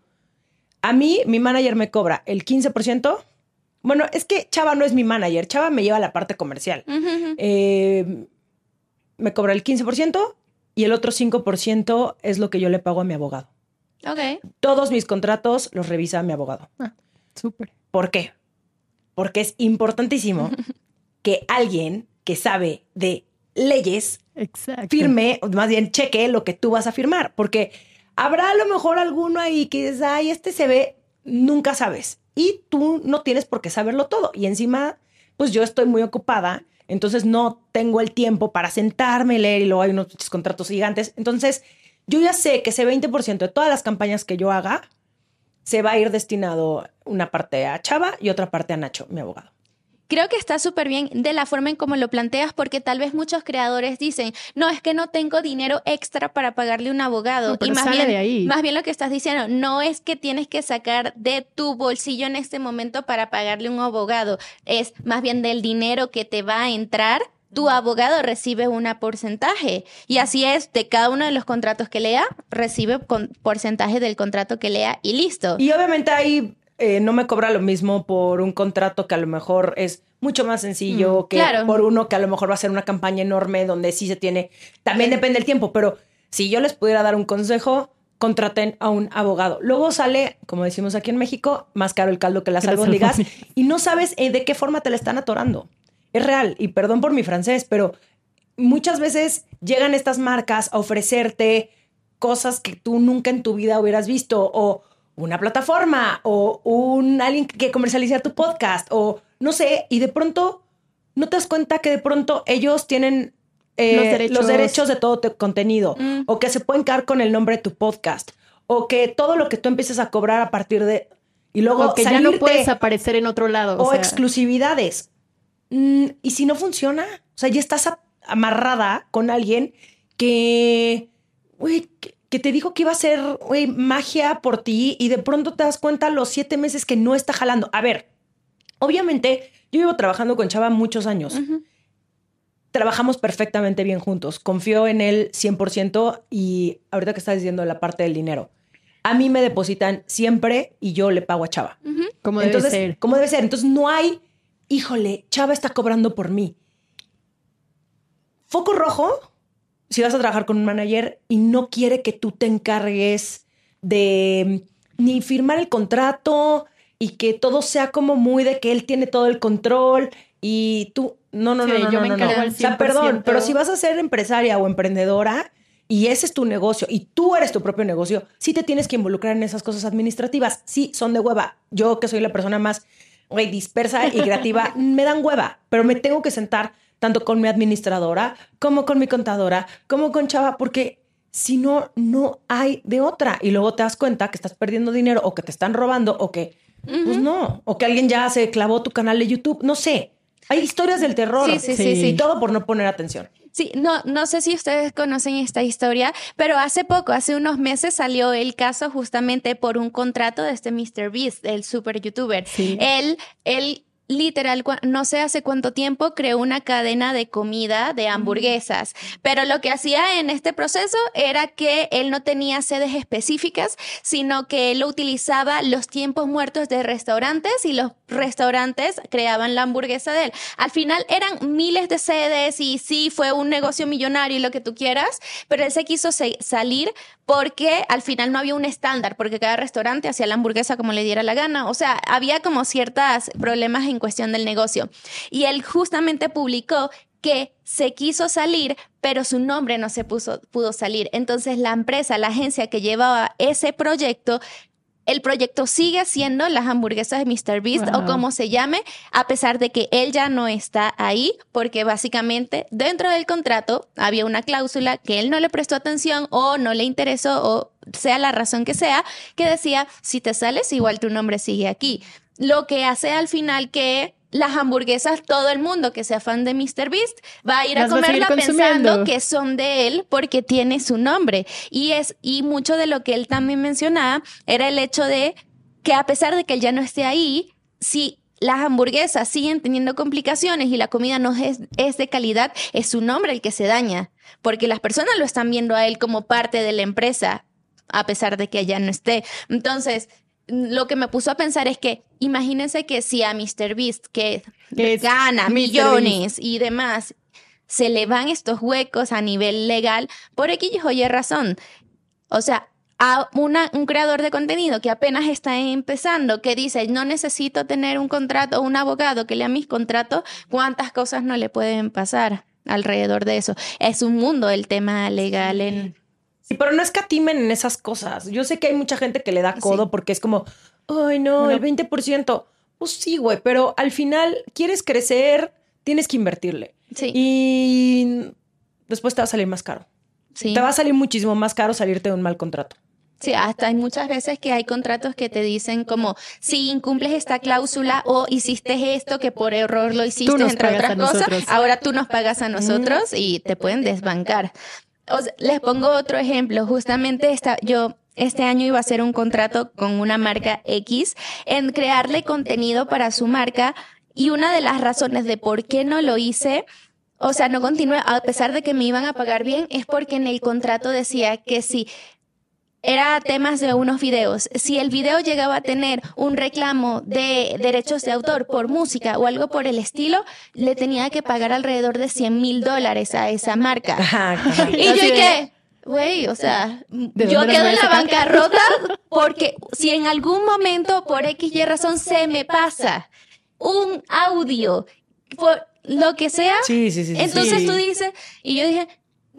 A mí, mi manager me cobra el 15%. Bueno, es que Chava no es mi manager. Chava me lleva la parte comercial. Eh, me cobra el 15% y el otro 5% es lo que yo le pago a mi abogado. Ok. Todos mis contratos los revisa mi abogado. Súper. ¿Por qué? Porque es importantísimo <laughs> que alguien que sabe de leyes Exacto. firme, o más bien cheque lo que tú vas a firmar, porque habrá a lo mejor alguno ahí que dices, ay, este se ve, nunca sabes. Y tú no tienes por qué saberlo todo. Y encima, pues yo estoy muy ocupada, entonces no tengo el tiempo para sentarme leer y luego hay unos contratos gigantes. Entonces, yo ya sé que ese 20% de todas las campañas que yo haga se va a ir destinado una parte a Chava y otra parte a Nacho, mi abogado. Creo que está súper bien de la forma en cómo lo planteas, porque tal vez muchos creadores dicen, no, es que no tengo dinero extra para pagarle un abogado. No, y más sale bien, de ahí. más bien lo que estás diciendo, no es que tienes que sacar de tu bolsillo en este momento para pagarle un abogado, es más bien del dinero que te va a entrar. Tu abogado recibe un porcentaje y así es, de cada uno de los contratos que lea, recibe con porcentaje del contrato que lea y listo. Y obviamente ahí eh, no me cobra lo mismo por un contrato que a lo mejor es mucho más sencillo Mm, que claro. por uno que a lo mejor va a ser una campaña enorme donde sí se tiene, también depende del tiempo, pero si yo les pudiera dar un consejo, contraten a un abogado. Luego sale, como decimos aquí en México, más caro el caldo que las albóndigas. y no sabes eh, de qué forma te la están atorando. Es real, y perdón por mi francés, pero muchas veces llegan estas marcas a ofrecerte cosas que tú nunca en tu vida hubieras visto o una plataforma o un alguien que comercializa tu podcast o no sé, y de pronto no te das cuenta que de pronto ellos tienen eh, Los los, derechos. de todo tu contenido Mm. o que se pueden quedar con el nombre de tu podcast o que todo lo que tú empieces a cobrar a partir de y luego O que ya no puedes aparecer en otro lado. o, sea, exclusividades. Mm, y si no funciona, o sea, ya estás amarrada con alguien que, que, te dijo que iba a ser, magia por ti y de pronto te das cuenta a los siete meses que no está jalando. A ver, obviamente yo llevo trabajando con Chava muchos años. Trabajamos perfectamente bien juntos. Confío en él 100% y ahorita que estás diciendo la parte del dinero. A mí me depositan siempre y yo le pago a Chava. Como debe Entonces, ser. ¿cómo debe ser? Entonces no hay, híjole, Chava está cobrando por mí. Foco rojo, si vas a trabajar con un manager y no quiere que tú te encargues de mm, ni firmar el contrato y que todo sea como muy de que él tiene todo el control y tú, no, no, Sí, no, no, yo no, me no, no. encargo al O sea, perdón, 100%. pero si vas a ser empresaria o emprendedora y ese es tu negocio y tú eres tu propio negocio, sí te tienes que involucrar en esas cosas administrativas. Sí, son de hueva. Yo que soy la persona más güey, dispersa y creativa, <laughs> me dan hueva, pero me tengo que sentar tanto con mi administradora como con mi contadora, como con Chava, porque si no, no hay de otra. Y luego te das cuenta que estás perdiendo dinero o que te están robando o que, pues no, o que alguien ya se clavó tu canal de YouTube, no sé. Hay historias del terror. Sí, sí, sí, sí. Y todo por no poner atención. Sí, no, no sé si ustedes conocen esta historia, pero hace poco, hace unos meses salió el caso justamente por un contrato de este Mr. Beast, el super youtuber. Sí. Él, él literal, no sé hace cuánto tiempo, creó una cadena de comida de hamburguesas, pero lo que hacía en este proceso era que él no tenía sedes específicas, sino que él utilizaba los tiempos muertos de restaurantes y los restaurantes creaban la hamburguesa de él. Al final eran miles de sedes y sí, fue un negocio millonario y lo que tú quieras, pero él se quiso salir porque al final no había un estándar, porque cada restaurante hacía la hamburguesa como le diera la gana. O sea, había como ciertos problemas en cuestión del negocio. Y él justamente publicó que se quiso salir, pero su nombre no se puso, pudo salir. Entonces la empresa, la agencia que llevaba ese proyecto, el proyecto sigue siendo las hamburguesas de Mr. Beast o como se llame, a pesar de que él ya no está ahí, porque básicamente dentro del contrato había una cláusula que él no le prestó atención o no le interesó o sea la razón que sea, que decía, si te sales, igual tu nombre sigue aquí. Lo que hace al final que las hamburguesas, todo el mundo que sea fan de Mr. Beast va a ir a comerla pensando que son de él porque tiene su nombre. Y es, y mucho de lo que él también mencionaba era el hecho de que a pesar de que él ya no esté ahí, si las hamburguesas siguen teniendo complicaciones y la comida no es, es de calidad, es su nombre el que se daña, porque las personas lo están viendo a él como parte de la empresa, a pesar de que ya no esté. Entonces, lo que me puso a pensar es que imagínense que si a Mr. Beast, que gana Mr. millones y demás, se le van estos huecos a nivel legal, por X o Y razón. O sea, a una, un creador de contenido que apenas está empezando, que dice, no necesito tener un contrato o un abogado que lea mis contratos, ¿cuántas cosas no le pueden pasar alrededor de eso? Es un mundo el tema legal en... Sí, pero no escatimen en esas cosas. Yo sé que hay mucha gente que le da codo Sí. porque es como, ay, no, el 20%. Pues sí, güey, pero al final quieres crecer, tienes que invertirle. Sí, Y después te va a salir más caro. sí. Te va a salir muchísimo más caro salirte de un mal contrato. Sí, hasta hay muchas veces que hay contratos que te dicen como si incumples esta cláusula o hiciste esto que por error lo hiciste entre otras cosas, ahora tú nos pagas a nosotros y te pueden desbancar. O sea, les pongo otro ejemplo. Justamente esta, yo este año iba a hacer un contrato con una marca X en crearle contenido para su marca y una de las razones de por qué no lo hice o sea, no continué, a pesar de que me iban a pagar bien, es porque en el contrato decía que si era temas de unos videos. Si el video llegaba a tener un reclamo de derechos de autor por música o algo por el estilo, le tenía que pagar alrededor de 100 mil dólares a esa marca. <laughs> y yo dije, güey, o sea, yo quedo en la bancarrota <laughs> porque si en algún momento por X y razón se me pasa un audio, por lo que sea, entonces tú dices, y yo dije,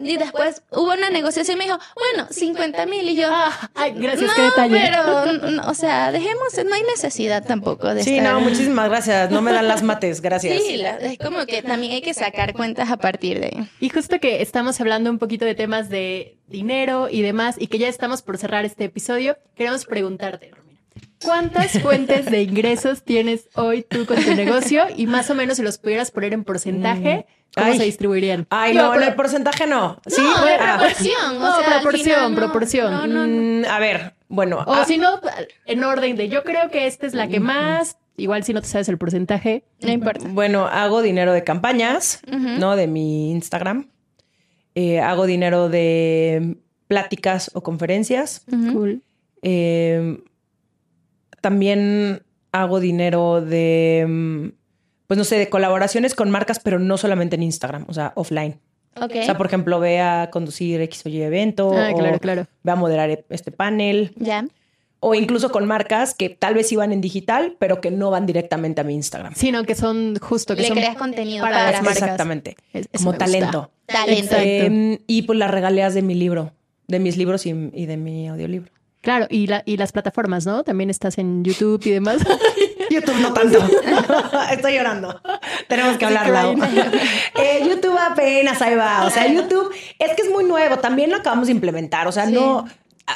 y después hubo una negociación y me dijo, bueno, 50 mil. Y yo, ah, ay, gracias, no, qué detalle. Pero, o sea, dejemos, no hay necesidad tampoco de Sí, no, muchísimas gracias. No me dan las mates, gracias. Sí, es como que también hay que sacar cuentas a partir de Y justo que estamos hablando un poquito de temas de dinero y demás, y que ya estamos por cerrar este episodio, queremos preguntarte, ¿Cuántas <laughs> fuentes de ingresos tienes hoy tú con tu negocio? Y más o menos si los pudieras poner en porcentaje, mm. ¿cómo se distribuirían? Ay, no, en el porcentaje no. ¿Sí? No, <laughs> proporción. no, proporción, proporción. Mm, a ver, bueno. O ah. si no, en orden de yo creo que esta es la que mm. más, igual si no te sabes el porcentaje. No importa. Bueno, hago dinero de campañas, ¿no? De mi Instagram. Eh, hago dinero de pláticas o conferencias. Cool. Eh, también hago dinero de, mm, pues no sé, de colaboraciones con marcas, pero no solamente en Instagram, o sea, offline. Okay. O sea, por ejemplo, ve a conducir X o Y evento. Ah, claro, o claro. Ve a moderar este panel. Ya. O incluso con marcas que tal vez iban en digital, pero que no van directamente a mi Instagram. Sino que son justo que Le son creas contenido para, las marcas. Exactamente. como talento. Talento. Eh, y pues las regalías de mi libro, de mis libros y de mi audiolibro. Claro, y, la, y las plataformas, ¿no? También estás en YouTube y demás. <laughs> YouTube no tanto. <laughs> Estoy llorando. Tenemos que hablarlo. <laughs> eh, YouTube apenas ahí va. O sea, YouTube es que es muy nuevo. También lo acabamos de implementar. O sea, no.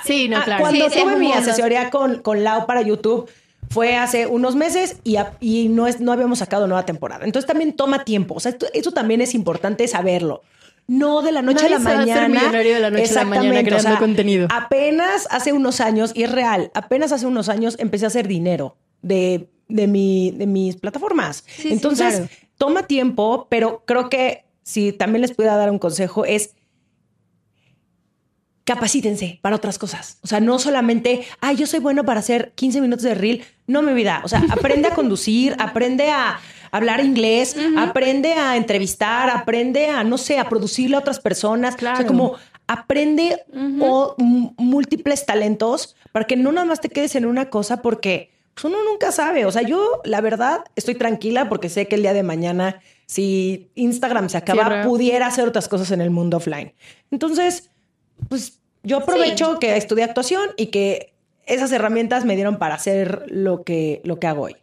Sí, no, claro. Cuando tuve mi asesoría con, con Lau para YouTube, fue hace unos meses y, y no, es, no habíamos sacado nueva temporada. Entonces también toma tiempo. O sea, eso también es importante saberlo. No de la noche a la mañana. millonario de la noche a la mañana creando contenido. Apenas hace unos años, y es real, apenas hace unos años empecé a hacer dinero de, de, mi, de mis plataformas. Entonces, toma tiempo, pero creo que si también les pudiera dar un consejo es capacítense para otras cosas. O sea, no solamente, ay, yo soy bueno para hacer 15 minutos de reel. No, mi vida. O sea, aprende a conducir, aprende a hablar inglés, aprende a entrevistar, aprende a, no sé, a producirle a otras personas. Claro. O sea, como aprende o múltiples talentos para que no nada más te quedes en una cosa porque pues, uno nunca sabe. O sea, yo la verdad estoy tranquila porque sé que el día de mañana, si Instagram se acaba, pudiera hacer otras cosas en el mundo offline. Entonces, pues yo aprovecho que estudié actuación y que esas herramientas me dieron para hacer lo que, lo que hago hoy.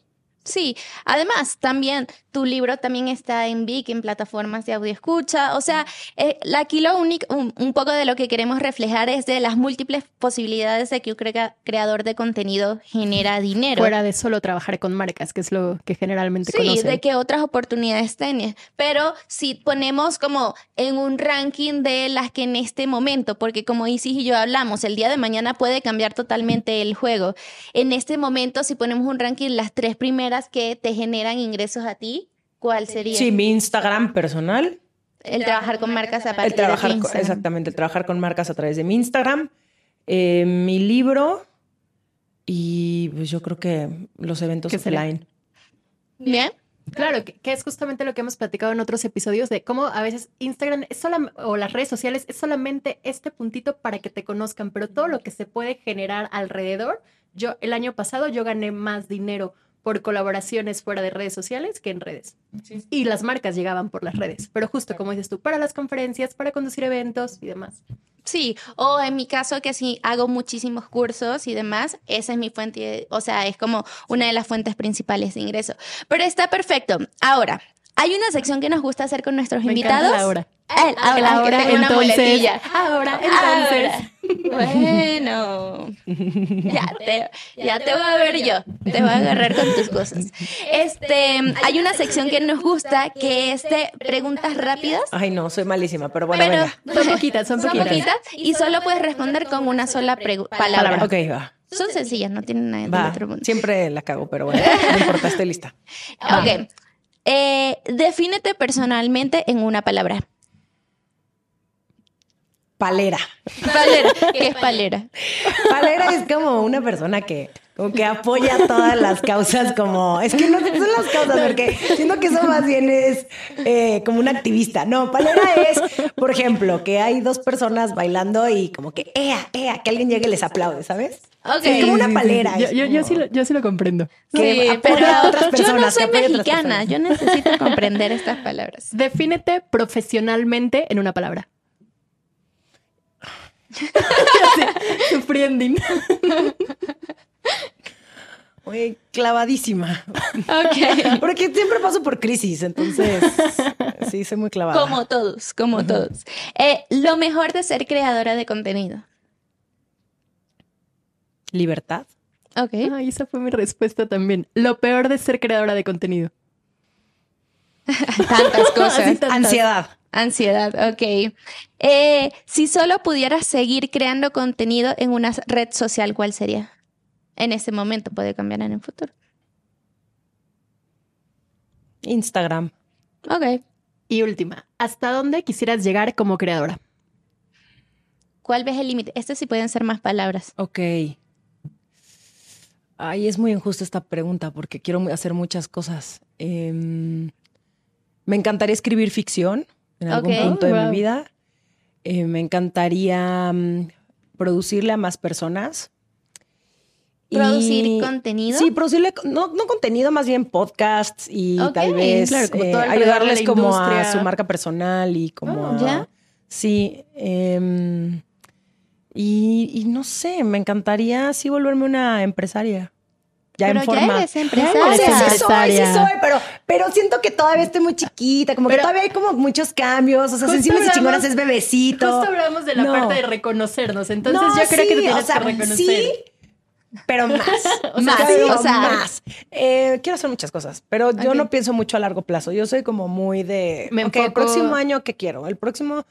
Sí, además también tu libro también está en Vic, en plataformas de audio escucha. O sea, eh, aquí lo único, un, poco de lo que queremos reflejar es de las múltiples posibilidades de que un creador de contenido genera dinero. Fuera de solo trabajar con marcas, que es lo que generalmente Sí, de que otras oportunidades tienes. Pero si ponemos como en un ranking de las que en este momento, porque como Isis y yo hablamos, el día de mañana puede cambiar totalmente el juego. En este momento, si ponemos un ranking, las tres primeras que te generan ingresos a ti, ¿cuál sería? Sí, mi Instagram personal. El trabajar con marcas a partir el trabajar, de Instagram. Exactamente, el trabajar con marcas a través de mi Instagram, eh, mi libro y pues yo creo que los eventos offline. Bien. Claro, que, es justamente lo que hemos platicado en otros episodios de cómo a veces Instagram es o las redes sociales es solamente este puntito para que te conozcan, pero todo lo que se puede generar alrededor, yo el año pasado yo gané más dinero por colaboraciones fuera de redes sociales que en redes. Y las marcas llegaban por las redes, pero justo como dices tú, para las conferencias, para conducir eventos y demás. Sí, o en mi caso que sí hago muchísimos cursos y demás, esa es mi fuente, o sea, es como una de las fuentes principales de ingreso. Pero está perfecto. Ahora, hay una sección que nos gusta hacer con nuestros invitados. ahora. ahora, ahora entonces. Ahora, entonces. Bueno, ya te, ya te voy a ver yo, te voy a agarrar con tus cosas. Este, hay una sección que nos gusta que es de preguntas rápidas. Ay, no, soy malísima, pero bueno, pero, venga. Son poquitas, son, poquitas. Y solo puedes responder con una sola palabra. Ok, va. Son sencillas, no tienen nada de otro mundo. Siempre la cago, pero bueno, <laughs> no importa, estoy lista. Ok. Eh, defínete personalmente en una palabra. palera. Palera. <laughs> ¿Qué es palera? Palera es como una persona que como que apoya todas las causas como es que no son las causas porque siento que eso más bien es eh, como un activista no palera es por ejemplo que hay dos personas bailando y como que ea ea que alguien llegue y les aplaude sabes Ok. es como una palera Yo, sí lo, yo sí lo comprendo. que Sí, pero a otras yo no personas, soy mexicana. personas. Yo necesito <laughs> comprender estas palabras. Defínete profesionalmente en una palabra. <laughs> Sí, Sufriendo. Muy clavadísima Ok. <laughs> porque siempre paso por crisis entonces sí soy muy clavada Como todos, como todos. Eh, lo mejor de ser creadora de contenido. Libertad Ok. Ay, esa fue mi respuesta también. Lo peor de ser creadora de contenido. Tantas <laughs> cosas. tantas. ansiedad Ansiedad, ok. Eh, si solo pudieras seguir creando contenido en una red social, ¿cuál sería? En ese momento puede cambiar en el futuro. Instagram Ok. Y última, ¿hasta dónde quisieras llegar como creadora? ¿Cuál ves el límite? Este sí pueden ser más palabras. Ok. Ay, es muy injusta esta pregunta porque quiero hacer muchas cosas. Em, me encantaría escribir ficción en algún punto de mi vida. Eh, me encantaría mm, producirle a más personas. Y- ¿Producir contenido? Sí, producirle, no, no contenido, más bien podcasts y tal vez claro, como eh, ayudarles como a su marca personal y como Oh, a- ¿ya? Sí. em, y, y no sé, me encantaría sí volverme una empresaria. Ya Pero en forma. ya eres O empresaria. sea, sí soy, sí soy, pero, pero siento que todavía estoy muy chiquita, como que todavía hay como muchos cambios, o sea, sensibles y hablamos- chingonas es bebecito. Justo hablamos de la No. parte de reconocernos. Entonces No, yo creo que sí, te tienes o sea, que reconocer. Sí, pero más. <laughs> O sea, más, sí, o sea- más. Eh, quiero hacer muchas cosas, pero yo no pienso mucho a largo plazo. Yo soy como muy de. Me ok, el próximo año, ¿qué quiero? El próximo.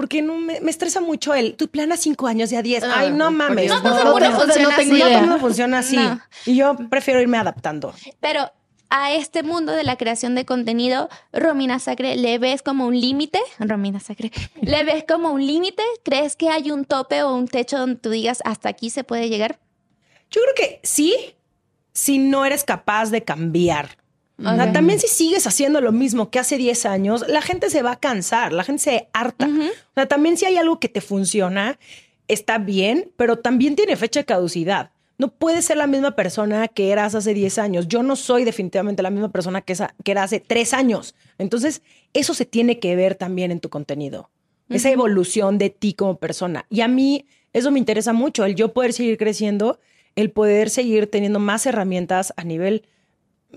Porque no me, me estresa mucho el. Tú planas cinco años, ya diez. Ah, Ay, no mames. No, no, todo el mundo no, funciona no tengo así. No, todo mundo funciona así. No. Y yo prefiero irme adaptando. Pero a este mundo de la creación de contenido, Romina Sacre, ¿le ves como un límite? Romina Sacre, ¿le ves como un límite? ¿Crees que hay un tope o un techo donde tú digas hasta aquí se puede llegar? Yo creo que sí, si no eres capaz de cambiar. También si sigues haciendo lo mismo que hace 10 años, la gente se va a cansar, la gente se harta. Ujú. O sea, también si hay algo que te funciona, está bien, pero también tiene fecha de caducidad. No puedes ser la misma persona que eras hace 10 años. Yo no soy definitivamente la misma persona que, esa- que era hace 3 años. Entonces, eso se tiene que ver también en tu contenido. Esa evolución de ti como persona. Y a mí eso me interesa mucho, el yo poder seguir creciendo, el poder seguir teniendo más herramientas a nivel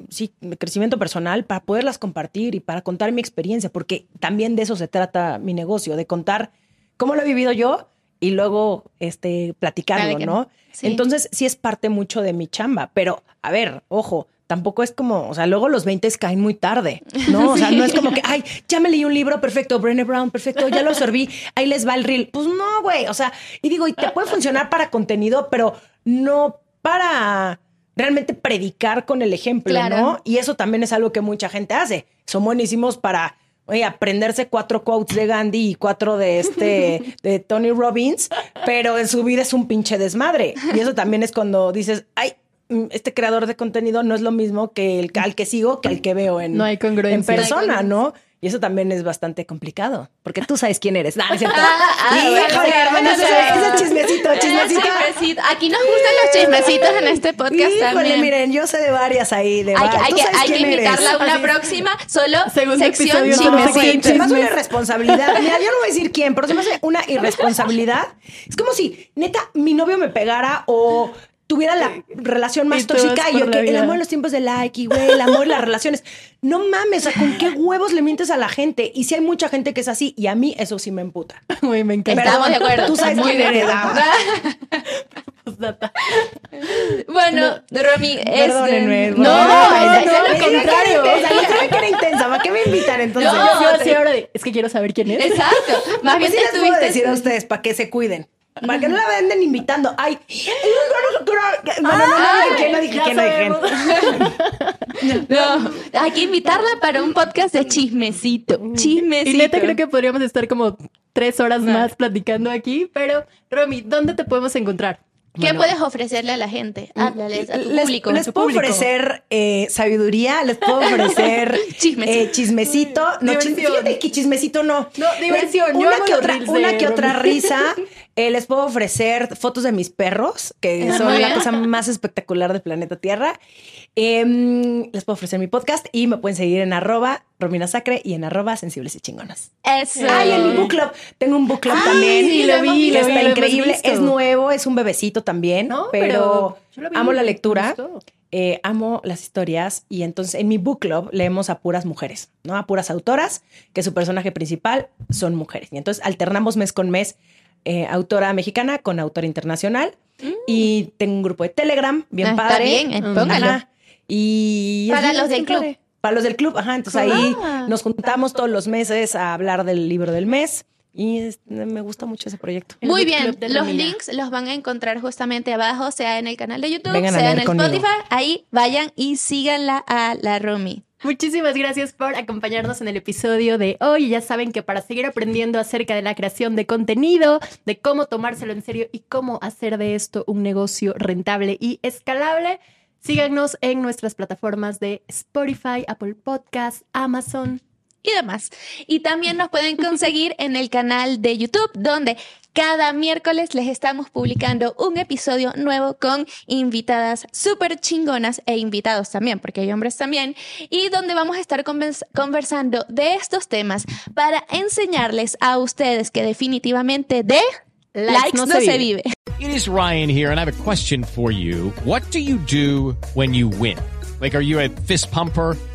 sí, de crecimiento personal para poderlas compartir y para contar mi experiencia, porque también de eso se trata mi negocio, de contar cómo lo he vivido yo y luego este, platicarlo, Platicar. ¿no? Sí. Entonces sí es parte mucho de mi chamba, pero a ver, ojo, tampoco es como, o sea, luego los 20 caen muy tarde, ¿no? <laughs> O sea, no es como que, ay, ya me leí un libro, perfecto, Brené Brown, perfecto, ya lo absorbí, ahí les va el reel. Pues no, güey, o sea, y digo, y te puede funcionar para contenido, pero no para realmente predicar con el ejemplo, Claro. ¿no? Y eso también es algo que mucha gente hace. Son buenísimos para oye, aprenderse cuatro quotes de Gandhi y cuatro de este <laughs> de Tony Robbins, pero en su vida es un pinche desmadre. Y eso también es cuando dices, ay, mm, este creador de contenido no es lo mismo que el al que sigo que al que veo en, No hay en persona, ¿no? Y eso también es bastante complicado, porque tú sabes quién eres. <laughs> No, es cierto. ah, Híjole, bueno, hermano, bueno, ese, chismecito, chismecito. Chismecito. Aquí nos gustan los chismecitos en este podcast Híjole, también. miren, yo sé de varias ahí, de hay, que- varias. hay que, invitarla a una próxima, solo Segundo sección chismecito. sección Se me hace una irresponsabilidad. Mira, yo no voy a decir quién, pero se me hace una irresponsabilidad. Es como si, neta, mi novio me pegara o tuviera la relación más Y tóxica y yo que el amor en los tiempos de like y güey, el amor y las relaciones. No mames, o sea, ¿con qué <laughs> huevos le mientes a la gente? Y si hay mucha gente que es así y a mí eso sí me emputa. Güey, me encanta. Estamos de acuerdo. Tú sabes Muy quién de. <laughs> Bueno, Romy, es... Perdónenme. No, no, no, es lo contrario. O sea, yo sabía que era intensa. ¿Para qué me invitan entonces? No, Yo te- así ahora de, es que quiero saber quién es. Exacto. Más bien Pues sí te les puedo decir a ustedes para que se cuiden. ¿Para qué no la venden invitando? Ay, es un No, no, no, no, ah, que no dije, que no dije. No, hay que invitarla para un podcast de chismecito. Mm. Chismecito. Y neta creo que podríamos estar como tres horas más platicando aquí, pero Romy, ¿dónde te podemos encontrar? ¿Qué bueno, puedes ofrecerle a la gente? Háblales a tu les, público. Les puedo público. ofrecer eh, sabiduría, les puedo <laughs> ofrecer eh, chismecito. No, diversión. Chis, fíjate que chismecito no. No, diversión. Una, que otra, una que otra risa. <laughs> Eh, les puedo ofrecer fotos de mis perros, que son la cosa más espectacular del planeta Tierra. Em, les puedo ofrecer mi podcast y me pueden seguir en arroba Romina Sacre y en arroba sensibles y chingonas. Eso. Ay, en mi book club. Tengo un book club también. sí, lo vi, que lo vi, está increíble. Es nuevo, es un bebecito también, No, pero, vi, amo la lectura. eh, amo las historias y entonces en mi book club leemos a puras mujeres, ¿no? A puras autoras, que su personaje principal son mujeres. Y entonces alternamos mes con mes eh, autora mexicana con autora internacional. Y tengo un grupo de Telegram, bien Mm. Ah, está padre. bien, eh, Mm. póngalo. Ajá. Y Para los del club. padre. Para los del club, ajá. Entonces ahí Ah. nos juntamos todos los meses a hablar del libro del mes y es- me gusta mucho ese proyecto. El Muy bien, los links los van a encontrar justamente abajo, sea en el canal de YouTube, Vengan a sea en el conmigo. Spotify. Ahí vayan y síganla a la Romy. Muchísimas gracias por acompañarnos en el episodio de hoy. Ya saben que para seguir aprendiendo acerca de la creación de contenido, de cómo tomárselo en serio y cómo hacer de esto un negocio rentable y escalable, síganos en nuestras plataformas de Spotify, Apple Podcast, Amazon. Y demás. Y también nos pueden <laughs> conseguir en el canal de YouTube, donde cada miércoles les estamos publicando un episodio nuevo con invitadas súper chingonas e invitados también, porque hay hombres también, y donde vamos a estar convers- conversando de estos temas para enseñarles a ustedes que definitivamente de likes, no, se, vive. It is Ryan here, and I have a question for you. What do you do when you win? Like, are you a fist pumper?